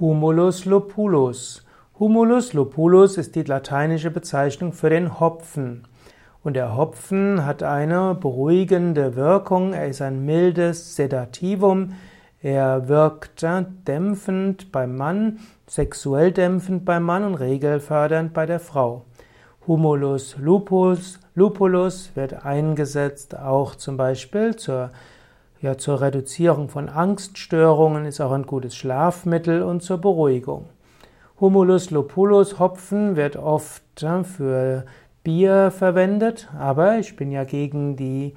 Humulus lupulus. Humulus lupulus ist die lateinische Bezeichnung für den Hopfen. Und der Hopfen hat eine beruhigende Wirkung. Er ist ein mildes Sedativum. Er wirkt dämpfend beim Mann, sexuell dämpfend beim Mann und regelfördernd bei der Frau. Humulus lupus, lupulus wird eingesetzt auch zum Beispiel zur ja, zur Reduzierung von Angststörungen ist auch ein gutes Schlafmittel und zur Beruhigung. Humulus lupulus Hopfen wird oft ja, für Bier verwendet, aber ich bin ja gegen die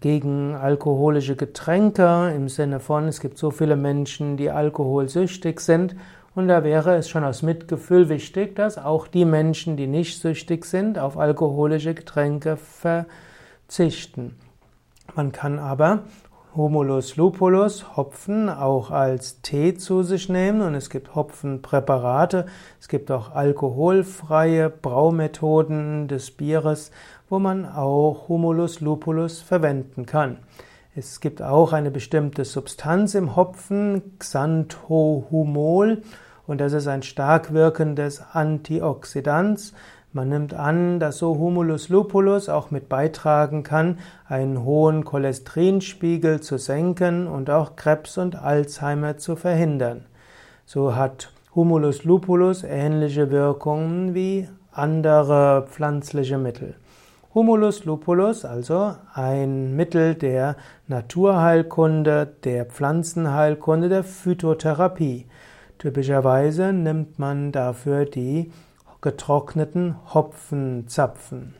gegen alkoholische Getränke im Sinne von, es gibt so viele Menschen, die alkoholsüchtig sind und da wäre es schon aus Mitgefühl wichtig, dass auch die Menschen, die nicht süchtig sind, auf alkoholische Getränke verzichten. Man kann aber Humulus lupulus, Hopfen, auch als Tee zu sich nehmen und es gibt Hopfenpräparate, es gibt auch alkoholfreie Braumethoden des Bieres, wo man auch Humulus lupulus verwenden kann. Es gibt auch eine bestimmte Substanz im Hopfen, Xanthohumol, und das ist ein stark wirkendes Antioxidans. Man nimmt an, dass so Humulus lupulus auch mit beitragen kann, einen hohen Cholesterinspiegel zu senken und auch Krebs und Alzheimer zu verhindern. So hat Humulus lupulus ähnliche Wirkungen wie andere pflanzliche Mittel. Humulus lupulus, also ein Mittel der Naturheilkunde, der Pflanzenheilkunde, der Phytotherapie. Typischerweise nimmt man dafür die getrockneten Hopfenzapfen.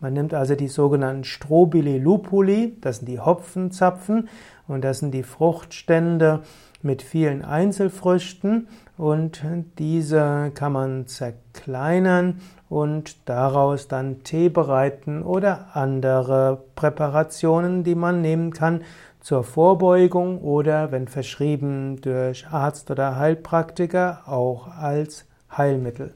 Man nimmt also die sogenannten Strobili lupuli, das sind die Hopfenzapfen und das sind die Fruchtstände mit vielen Einzelfrüchten und diese kann man zerkleinern und daraus dann Tee bereiten oder andere Präparationen, die man nehmen kann zur Vorbeugung oder wenn verschrieben durch Arzt oder Heilpraktiker auch als Heilmittel.